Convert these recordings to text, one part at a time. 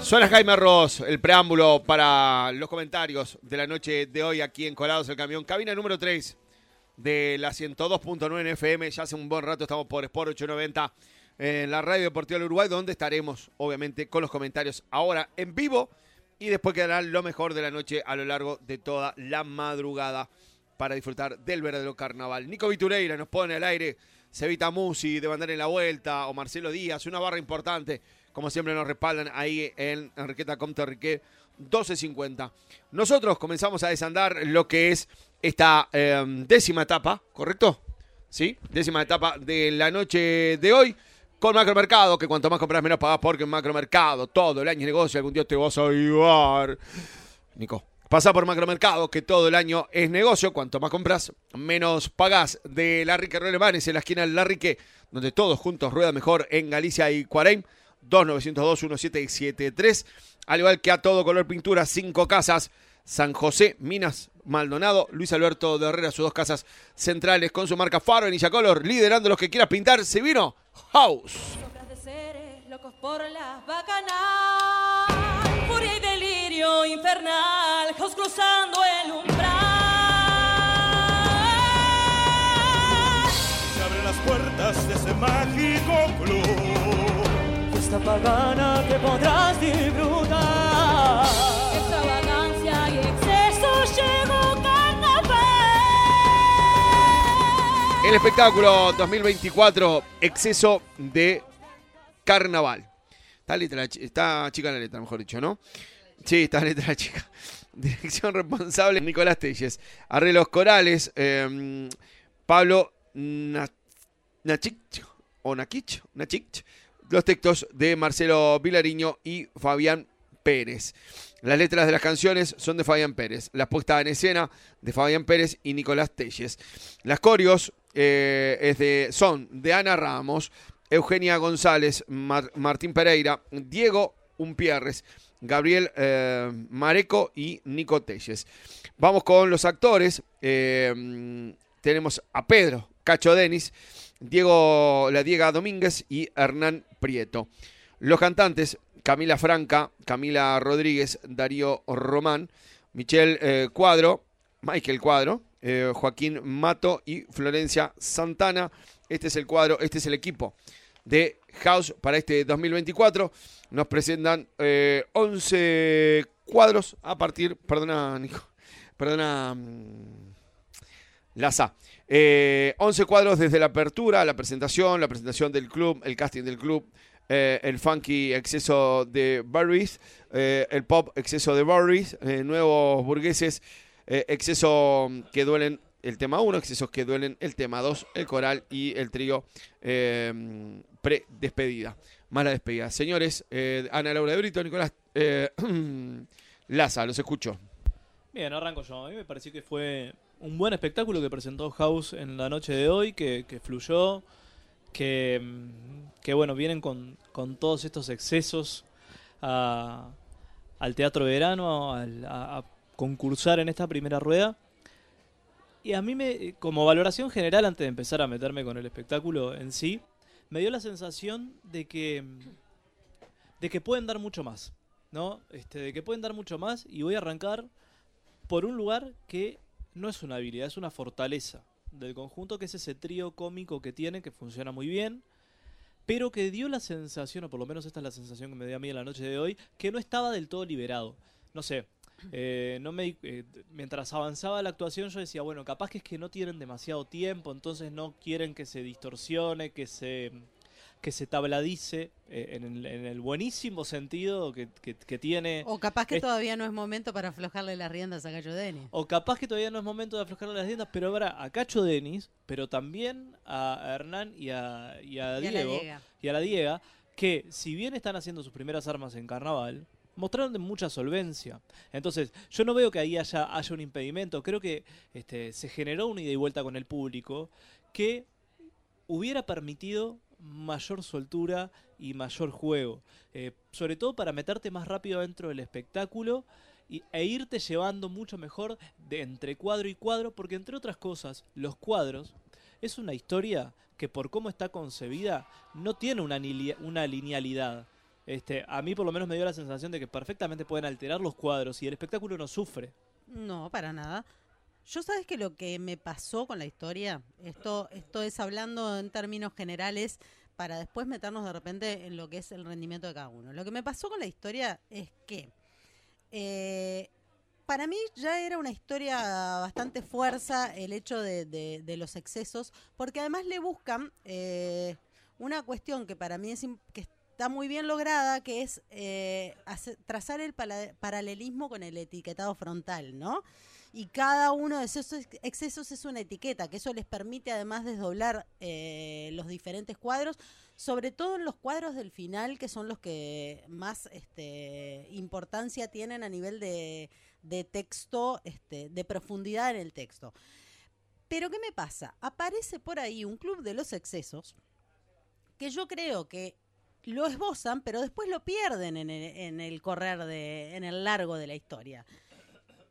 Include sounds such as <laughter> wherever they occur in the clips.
Suena Jaime Ross, el preámbulo para los comentarios de la noche de hoy aquí en Colados el Camión. Cabina número 3 de la 102.9 en FM. Ya hace un buen rato estamos por Sport 890 en la Radio Deportiva del Uruguay, donde estaremos, obviamente, con los comentarios ahora en vivo y después quedará lo mejor de la noche a lo largo de toda la madrugada para disfrutar del verdadero carnaval. Nico Vitureira nos pone al aire, Cevita Musi de Bandar en la Vuelta o Marcelo Díaz, una barra importante, como siempre nos respaldan ahí en Enriqueta Comte Enrique 12.50. Nosotros comenzamos a desandar lo que es esta eh, décima etapa, ¿correcto? ¿Sí? Décima etapa de la noche de hoy con Macromercado, que cuanto más compras menos pagás porque en Macromercado todo el año negocio, algún día te vas a ayudar. Nico, pasa por Macromercado, que todo el año es negocio, cuanto más compras menos pagás. De Larrique Relevanes, en la esquina del Larrique, donde todos juntos rueda mejor en Galicia y Cuareim, 2902-1773, al igual que a todo color pintura, cinco casas, San José, Minas, Maldonado, Luis Alberto de Herrera, sus dos casas centrales con su marca Faro en Illacolor, liderando los que quieras pintar, se vino House. De seres, locos por las bacanal. Furia y delirio infernal, Cruzando el umbral. Se abren las puertas de ese mágico club. Fiesta pagana que podrás disfrutar. Extravagancia y exceso llegó carnaval. El espectáculo 2024, exceso de carnaval. Está, letra, está chica la letra, mejor dicho, ¿no? Sí, está letra chica. <laughs> Dirección responsable, Nicolás Telles. Arreglos corales, eh, Pablo Na- Nachich, o Nakich, Nachich. Los textos de Marcelo Vilariño y Fabián Pérez. Las letras de las canciones son de Fabián Pérez. La puesta en escena de Fabián Pérez y Nicolás Telles. Las corios eh, son de Ana Ramos, Eugenia González, Mar- Martín Pereira, Diego Umpierres, Gabriel eh, Mareco y Nico Telles. Vamos con los actores. Eh, tenemos a Pedro Cacho Denis, Diego La Diega Domínguez y Hernán Prieto. Los cantantes, Camila Franca, Camila Rodríguez, Darío Román, Michelle eh, Cuadro, Michael Cuadro, Joaquín Mato y Florencia Santana. Este es el cuadro, este es el equipo de House para este 2024. Nos presentan eh, 11 cuadros a partir, perdona Nico, perdona mm, Laza. Eh, 11 cuadros desde la apertura, la presentación, la presentación del club, el casting del club, eh, el funky exceso de Barry's, eh, el pop exceso de Barry's, eh, nuevos burgueses, exceso que duelen el tema 1, excesos que duelen el tema 2, el coral y el trío pre-despedida. Mala despedida. Señores, eh, Ana Laura de Brito, Nicolás eh, <clears throat> Laza, los escucho. Bien, arranco yo. A mí me pareció que fue un buen espectáculo que presentó House en la noche de hoy, que, que fluyó, que, mm, que bueno, vienen con, con todos estos excesos al Teatro Verano, al- a, a concursar en esta primera rueda. Y a mí, me, como valoración general, antes de empezar a meterme con el espectáculo en sí, me dio la sensación de que, de que pueden dar mucho más. ¿no? Este, de que pueden dar mucho más y voy a arrancar por un lugar que no es una habilidad, es una fortaleza del conjunto, que es ese trío cómico que tiene, que funciona muy bien, pero que dio la sensación, o por lo menos esta es la sensación que me dio a mí en la noche de hoy, que no estaba del todo liberado. No sé, eh, no me, eh, mientras avanzaba la actuación yo decía, bueno, capaz que es que no tienen demasiado tiempo, entonces no quieren que se distorsione, que se que se tabladice eh, en, el, en el buenísimo sentido que, que- que tiene O capaz que Es- todavía no es momento para aflojarle las riendas a Gallo Denis. o capaz que todavía no es momento de aflojarle las tiendas, pero habrá a Cacho Denis, pero también a Hernán y a, y a Diego y a la Diega, que si bien están haciendo sus primeras armas en carnaval, mostraron mucha solvencia. Entonces, yo no veo que ahí haya, un impedimento. Creo que este, se generó una ida y vuelta con el público que hubiera permitido mayor soltura y mayor juego. Eh, sobre todo para meterte más rápido dentro del espectáculo y, e irte llevando mucho mejor de entre cuadro y cuadro, porque entre otras cosas, los cuadros es una historia que por cómo está concebida no tiene una, una linealidad. Este, a mí por lo menos me dio la sensación de que perfectamente pueden alterar los cuadros y el espectáculo no sufre. No, para nada. Yo sabes que lo que me pasó con la historia, esto, esto es hablando en términos generales para después meternos de repente en lo que es el rendimiento de cada uno. Lo que me pasó con la historia es que eh, para mí ya era una historia bastante fuerza el hecho de, los excesos, porque además le buscan eh, una cuestión que para mí es que está muy bien lograda, que es eh, trazar el paralelismo con el etiquetado frontal, ¿no? Y cada uno de esos ex- excesos es una etiqueta, que eso les permite además desdoblar eh, los diferentes cuadros, sobre todo en los cuadros del final, que son los que más este, importancia tienen a nivel de, de texto, este, de profundidad en el texto. Pero ¿qué me pasa? Aparece por ahí un club de los excesos que yo creo que lo esbozan, pero después lo pierden en el, correr de, en el largo de la historia.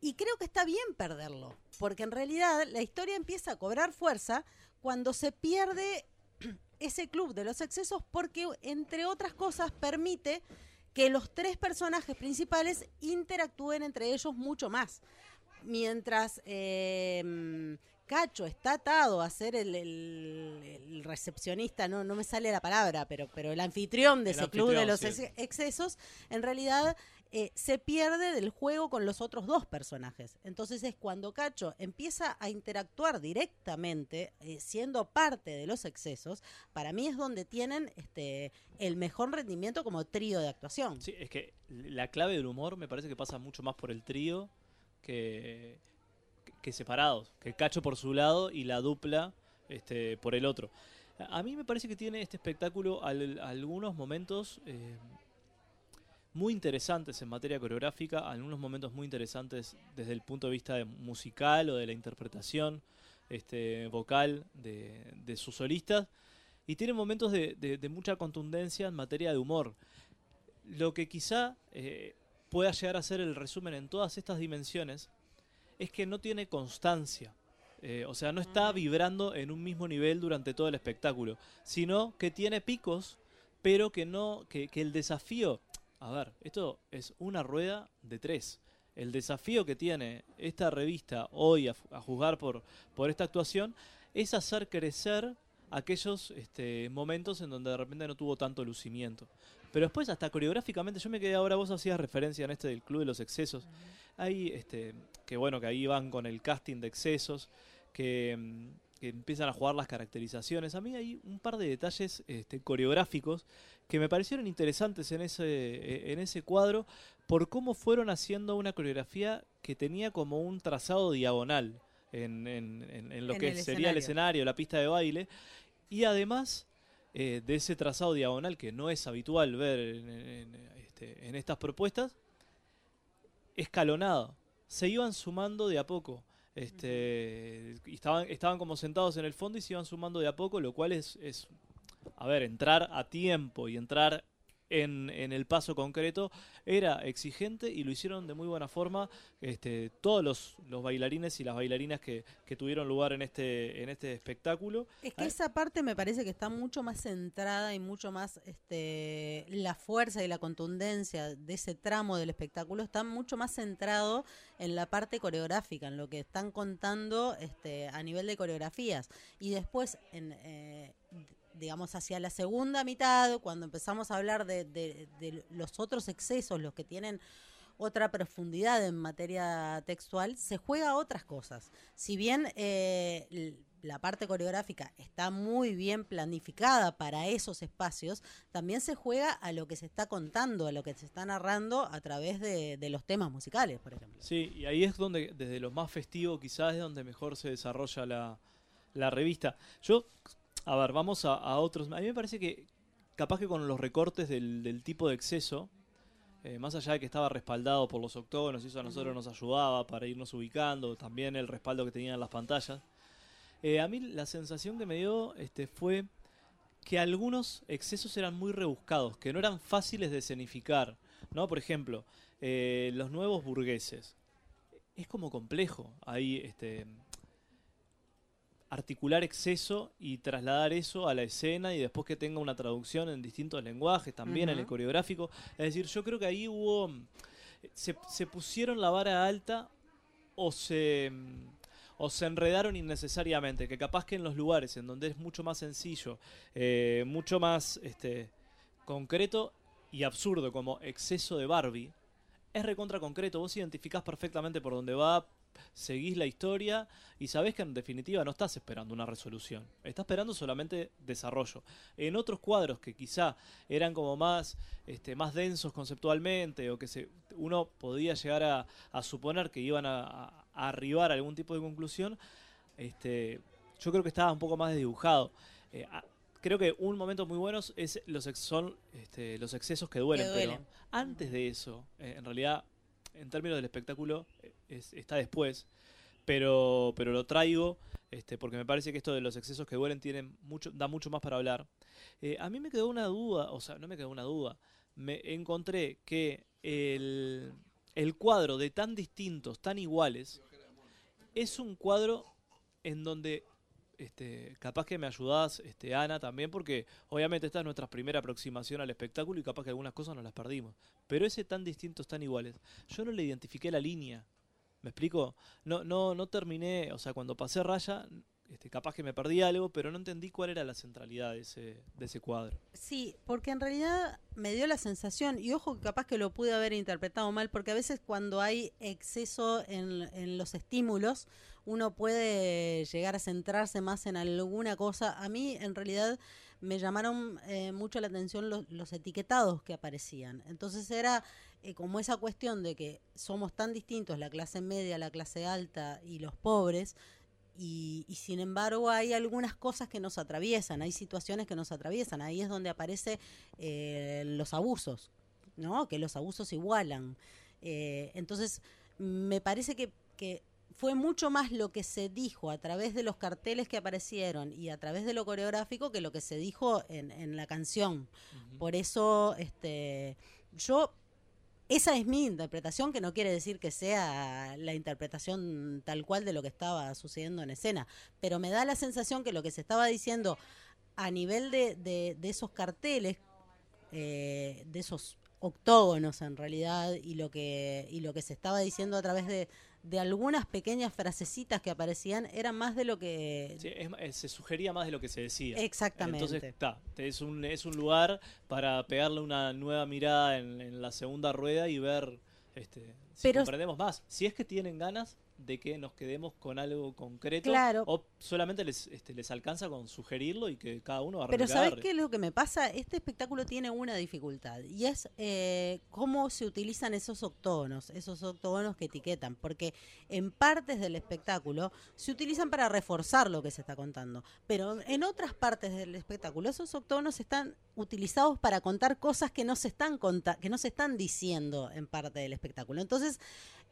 Y creo que está bien perderlo, porque en realidad la historia empieza a cobrar fuerza cuando se pierde <clears throat> ese club de los excesos porque, entre otras cosas, permite que los tres personajes principales interactúen entre ellos mucho más. Mientras eh, Cacho está atado a ser el, el- el recepcionista, no, no me sale la palabra, pero, pero el anfitrión de El ese club de los sí. excesos, en realidad eh, se pierde del juego con los otros dos personajes. Entonces es cuando Cacho empieza a interactuar directamente, eh, siendo parte de los excesos, para mí es donde tienen este el mejor rendimiento como trío de actuación. Sí, es que la clave del humor me parece que pasa mucho más por el trío que, que separados. Que Cacho por su lado y la dupla este, por el otro. A mí me parece que tiene este espectáculo al- algunos momentos eh, muy interesantes en materia coreográfica, algunos momentos muy interesantes desde el punto de vista musical o de la interpretación este, vocal de, de sus solistas. Y tiene momentos de mucha contundencia en materia de humor. Lo que quizá eh, pueda llegar a ser el resumen en todas estas dimensiones es que no tiene constancia. Eh, o sea, no está vibrando en un mismo nivel durante todo el espectáculo, sino que tiene picos, pero que no, que, que el desafío, a ver, esto es una rueda de tres. El desafío que tiene esta revista hoy, a, a juzgar por, por esta actuación, es hacer crecer aquellos este, momentos en donde de repente no tuvo tanto lucimiento. Pero después, hasta coreográficamente, yo me quedé ahora, vos hacías referencia en este del Club de los Excesos. Hay, este, que bueno, que ahí van con el casting de excesos, que, mm, que empiezan a jugar las caracterizaciones. A mí hay un par de detalles este, coreográficos que me parecieron interesantes en ese, eh, en ese cuadro por cómo fueron haciendo una coreografía que tenía como un trazado diagonal en, en- en- en lo que sería el escenario, la pista de baile. Y además eh, de ese trazado diagonal que no es habitual ver en, en- este, en estas propuestas, escalonado. Se iban sumando de a poco. Este, y estaban, estaban como sentados en el fondo y se iban sumando de a poco, lo cual es, es a ver, entrar a tiempo y entrar en, en el paso concreto era exigente y lo hicieron de muy buena forma este, todos los, bailarines y las bailarinas que, tuvieron lugar en este, en este espectáculo. Es que esa parte me parece que está mucho más centrada y mucho más este la fuerza y la contundencia de ese tramo del espectáculo está mucho más centrado en la parte coreográfica, en lo que están contando este a nivel de coreografías y después en eh, digamos hacia la segunda mitad cuando empezamos a hablar de, de- los otros excesos, los que tienen otra profundidad en materia textual, se juega a otras cosas. Si bien eh, la parte coreográfica está muy bien planificada para esos espacios, también se juega a lo que se está contando, a lo que se está narrando a través de, los temas musicales, por ejemplo. Sí, y ahí es donde, desde lo más festivo quizás, es donde mejor se desarrolla la, la revista. Yo, a ver, vamos a, a otros. A mí me parece que capaz que con los recortes del, del tipo de exceso, eh, más allá de que estaba respaldado por los octógonos y eso a nosotros nos ayudaba para irnos ubicando, también el respaldo que tenían las pantallas. eh, a mí la sensación que me dio este, fue que algunos excesos eran muy rebuscados, que no eran fáciles de escenificar. ¿no? Por ejemplo, eh, los nuevos burgueses. Es como complejo. Ahí, este. Articular exceso y trasladar eso a la escena y después que tenga una traducción en distintos lenguajes, también en el coreográfico. Es decir, yo creo que ahí hubo... Se, se pusieron la vara alta o se, o se enredaron innecesariamente, que capaz que en los lugares en donde es mucho más sencillo, eh, mucho más este, concreto y absurdo como exceso de Barbie, es recontra concreto, vos identificás perfectamente por dónde va, seguís la historia y sabés que en definitiva no estás esperando una resolución, estás esperando solamente desarrollo. En otros cuadros que quizá eran como más, este, más densos conceptualmente o que se, uno podía llegar a, a suponer que iban a, arribar a algún tipo de conclusión, este, yo creo que estaba un poco más desdibujado. Eh, creo que un momento muy bueno es los ex- son este, los excesos que duelen, Que pero antes de eso, eh, en realidad, en términos del espectáculo, eh, es- está después, pero, pero lo traigo este, porque me parece que esto de los excesos que duelen tiene mucho, da mucho más para hablar. Eh, a mí me quedó una duda, o sea, no me quedó una duda, me encontré que el, el cuadro de tan distintos, tan iguales, es un cuadro en donde este, capaz que me ayudás, este, Ana, también, porque obviamente esta es nuestra primera aproximación al espectáculo y capaz que algunas cosas nos las perdimos. Pero ese tan distintos, tan iguales, yo no le identifiqué la línea. ¿Me explico? No, no, no terminé, o sea, cuando pasé raya, este, capaz que me perdí algo, pero no entendí cuál era la centralidad de ese, de ese cuadro. Sí, porque en realidad me dio la sensación, y ojo que capaz que lo pude haber interpretado mal, porque a veces cuando hay exceso en, en los estímulos, uno puede llegar a centrarse más en alguna cosa. A mí en realidad me llamaron eh, mucho la atención los, los etiquetados que aparecían. Entonces era eh, como esa cuestión de que somos tan distintos, la clase media, la clase alta y los pobres, y, y sin embargo hay algunas cosas que nos atraviesan, hay situaciones que nos atraviesan, ahí es donde aparece eh, los abusos, ¿no? Que los abusos igualan. Eh, entonces, me parece que, que fue mucho más lo que se dijo a través de los carteles que aparecieron y a través de lo coreográfico que lo que se dijo en, en la canción. Por eso, este, yo esa es mi interpretación, que no quiere decir que sea la interpretación tal cual de lo que estaba sucediendo en escena, pero me da la sensación que lo que se estaba diciendo a nivel de, de- esos carteles, eh, de esos octógonos en realidad, y lo que, y lo que se estaba diciendo a través de, de algunas pequeñas frasecitas que aparecían, era más de lo que... Sí, es eh, se sugería más de lo que se decía. Exactamente. Entonces, está, es un, es un lugar para pegarle una nueva mirada en, en la segunda rueda y ver este, si Pero- comprendemos más. Si es que tienen ganas de que nos quedemos con algo concreto Claro. o solamente les, este, les alcanza con sugerirlo y que cada uno agarre Pero ¿sabes qué es lo que me pasa? Este espectáculo tiene una dificultad y es eh, cómo se utilizan esos octógonos, esos octógonos que etiquetan, porque en partes del espectáculo se utilizan para reforzar lo que se está contando, pero en otras partes del espectáculo esos octógonos están utilizados para contar cosas que no se están conta que no se están diciendo en parte del espectáculo. Entonces,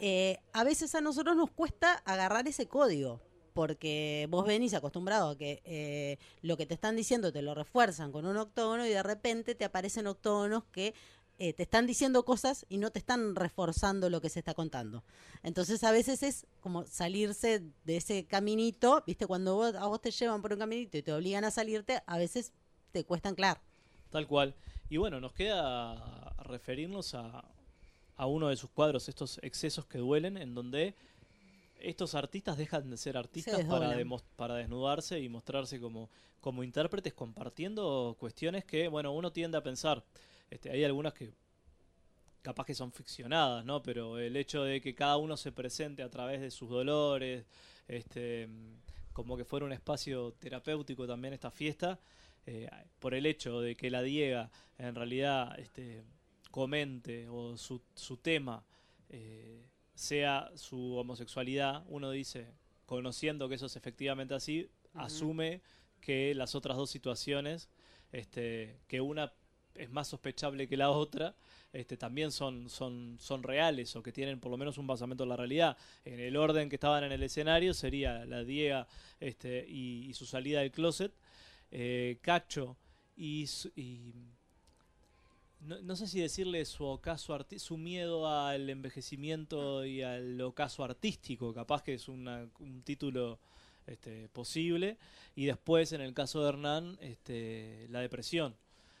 eh, a veces a nosotros nos cuesta agarrar ese código. Porque vos venís acostumbrado a que eh, lo que te están diciendo te lo refuerzan con un octógono y de repente te aparecen octógonos que eh, te están diciendo cosas y no te están reforzando lo que se está contando. Entonces a veces es como salirse de ese caminito, viste, cuando a vos te llevan por un caminito y te obligan a salirte, a veces te cuesta anclar. Tal cual. Y bueno, nos queda referirnos a, a uno de sus cuadros, estos excesos que duelen, en donde estos artistas dejan de ser artistas para, para desnudarse y mostrarse como, como intérpretes compartiendo cuestiones que, bueno, uno tiende a pensar. Este, hay algunas que capaz que son ficcionadas, ¿no? Pero el hecho de que cada uno se presente a través de sus dolores, este, como que fuera un espacio terapéutico también esta fiesta, eh, por el hecho de que la Diega en realidad este, comente o su, su tema eh, sea su homosexualidad, uno dice, conociendo que eso es efectivamente así, asume que las otras dos situaciones, este, que una es más sospechable que la otra, este, también son, son, son reales o que tienen por lo menos un basamento en la realidad. En el orden que estaban en el escenario sería la Diega este, y, y su salida del closet, eh, Cacho y, su- y no, sé si decirle su ocaso su miedo al envejecimiento y al ocaso artístico, capaz que es una- un título este, posible. Y después, en el caso de Hernán, este, la depresión.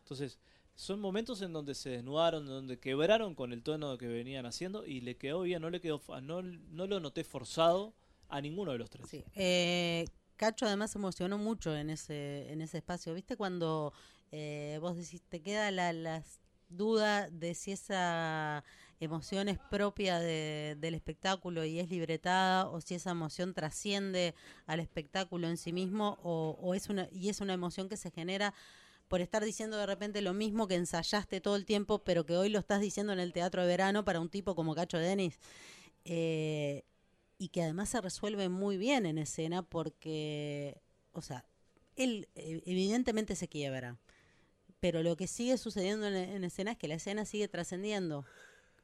Entonces, son momentos en donde se desnudaron, donde quebraron con el tono que venían haciendo y le quedó bien, no le quedó, no, no lo noté forzado a ninguno de los tres. Eh, Cacho además se emocionó mucho en ese, en ese espacio. ¿Viste cuando eh, vos decís, te queda la, la duda de si esa emoción es propia de- del espectáculo y es libretada o si esa emoción trasciende al espectáculo en sí mismo o, o es una, y es una emoción que se genera por estar diciendo de repente lo mismo que ensayaste todo el tiempo, pero que hoy lo estás diciendo en el teatro de verano para un tipo como Cacho Denis. Eh, y que además se resuelve muy bien en escena porque, o sea, él eh, evidentemente se quiebra, pero lo que sigue sucediendo en, en escena es que la escena sigue trascendiendo,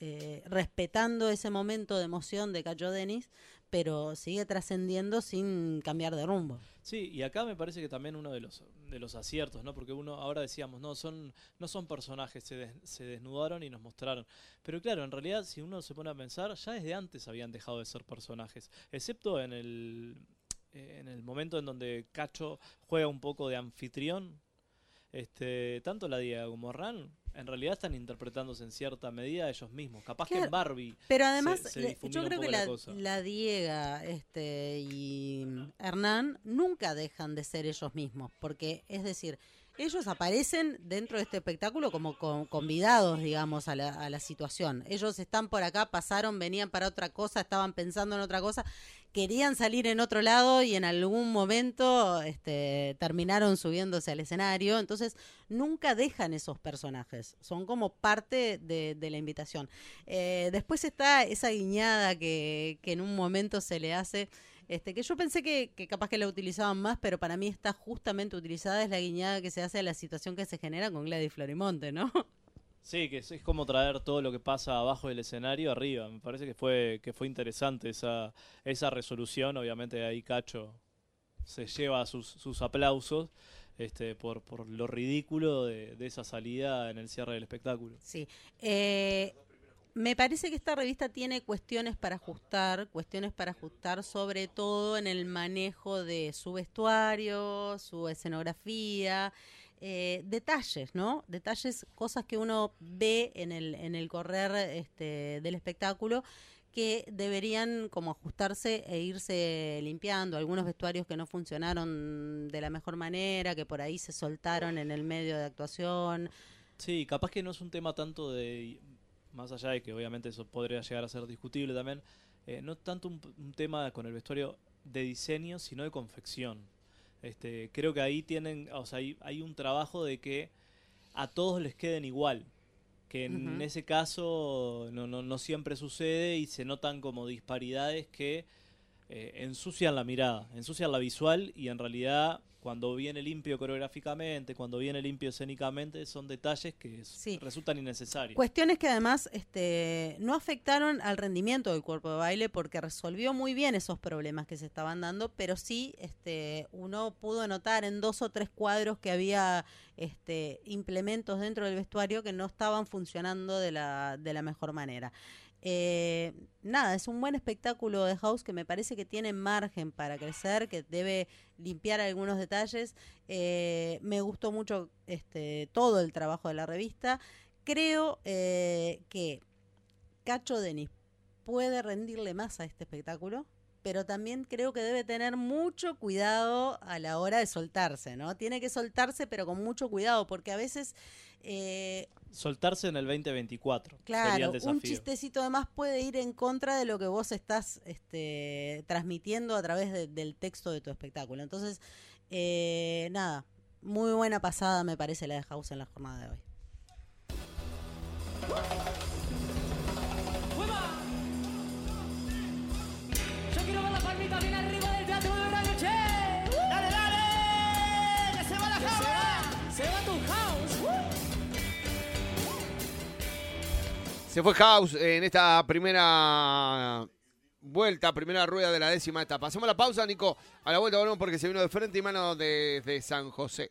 eh, respetando ese momento de emoción de Cacho Denis, pero sigue trascendiendo sin cambiar de rumbo. Sí, y acá me parece que también uno de los de los aciertos, ¿no? Porque uno ahora decíamos, no son no son personajes, se, des- se desnudaron y nos mostraron. Pero claro, en realidad si uno se pone a pensar, ya desde antes habían dejado de ser personajes, excepto en el en el momento en donde Cacho juega un poco de anfitrión. Este, tanto la Diega como Ran en realidad están interpretándose en cierta medida ellos mismos. Capaz que en Barbie Pero además, se difumina yo creo que la la, la Diega este, y Hernán nunca dejan de ser ellos mismos, porque es decir, ellos aparecen dentro de este espectáculo como con- convidados, digamos, a la, a la situación. Ellos están por acá, pasaron, venían para otra cosa, estaban pensando en otra cosa, querían salir en otro lado y en algún momento este, terminaron subiéndose al escenario. Entonces, nunca dejan esos personajes, son como parte de, la invitación. Eh, después está esa guiñada que en un momento se le hace, este, que yo pensé que, que capaz que la utilizaban más, pero para mí está justamente utilizada, es la guiñada que se hace a la situación que se genera con Gladys Florimonte, ¿no? Sí, que es, es como traer todo lo que pasa abajo del escenario arriba. Me parece que fue que fue interesante esa esa resolución. Obviamente ahí Cacho se lleva sus, sus aplausos este, por, por lo ridículo de, de esa salida en el cierre del espectáculo. Sí. Eh, me parece que esta revista tiene cuestiones para ajustar, cuestiones para ajustar sobre todo en el manejo de su vestuario, su escenografía, eh, detalles, ¿no? Detalles, cosas que uno ve en el, en el correr este, del espectáculo que deberían como ajustarse e irse limpiando. Algunos vestuarios que no funcionaron de la mejor manera, que por ahí se soltaron en el medio de actuación. Sí, capaz que no es un tema tanto de, más allá de que obviamente eso podría llegar a ser discutible también, eh, no tanto un, un tema con el vestuario de diseño, sino de confección. Este, creo que ahí tienen, o sea, hay, hay un trabajo de que a todos les queden igual. Que en ese caso no, no, no siempre sucede y se notan como disparidades que eh, ensucian la mirada, ensucian la visual y en realidad cuando viene limpio coreográficamente, cuando viene limpio escénicamente, son detalles que Sí. resultan innecesarios. Cuestiones que además este, no afectaron al rendimiento del cuerpo de baile porque resolvió muy bien esos problemas que se estaban dando, pero sí este, uno pudo notar en dos o tres cuadros que había este, implementos dentro del vestuario que no estaban funcionando de la, de la mejor manera. Eh, nada, es un buen espectáculo de House que me parece que tiene margen para crecer, que debe limpiar algunos detalles. Eh, me gustó mucho este, todo el trabajo de la revista. Creo eh, que Cacho Denis puede rendirle más a este espectáculo, pero también creo que debe tener mucho cuidado a la hora de soltarse, ¿no? Tiene que soltarse, pero con mucho cuidado, porque a veces eh, Soltarse en el 2024 sería el Claro, un chistecito además puede ir en contra de lo que vos estás este, transmitiendo a través de- del texto de tu espectáculo. Entonces, eh, nada, muy buena pasada me parece la de House en la jornada de hoy. Se fue House en esta primera vuelta, primera rueda de la décima etapa. Hacemos la pausa, Nico. A la vuelta volvemos porque se vino de frente y mano desde San José.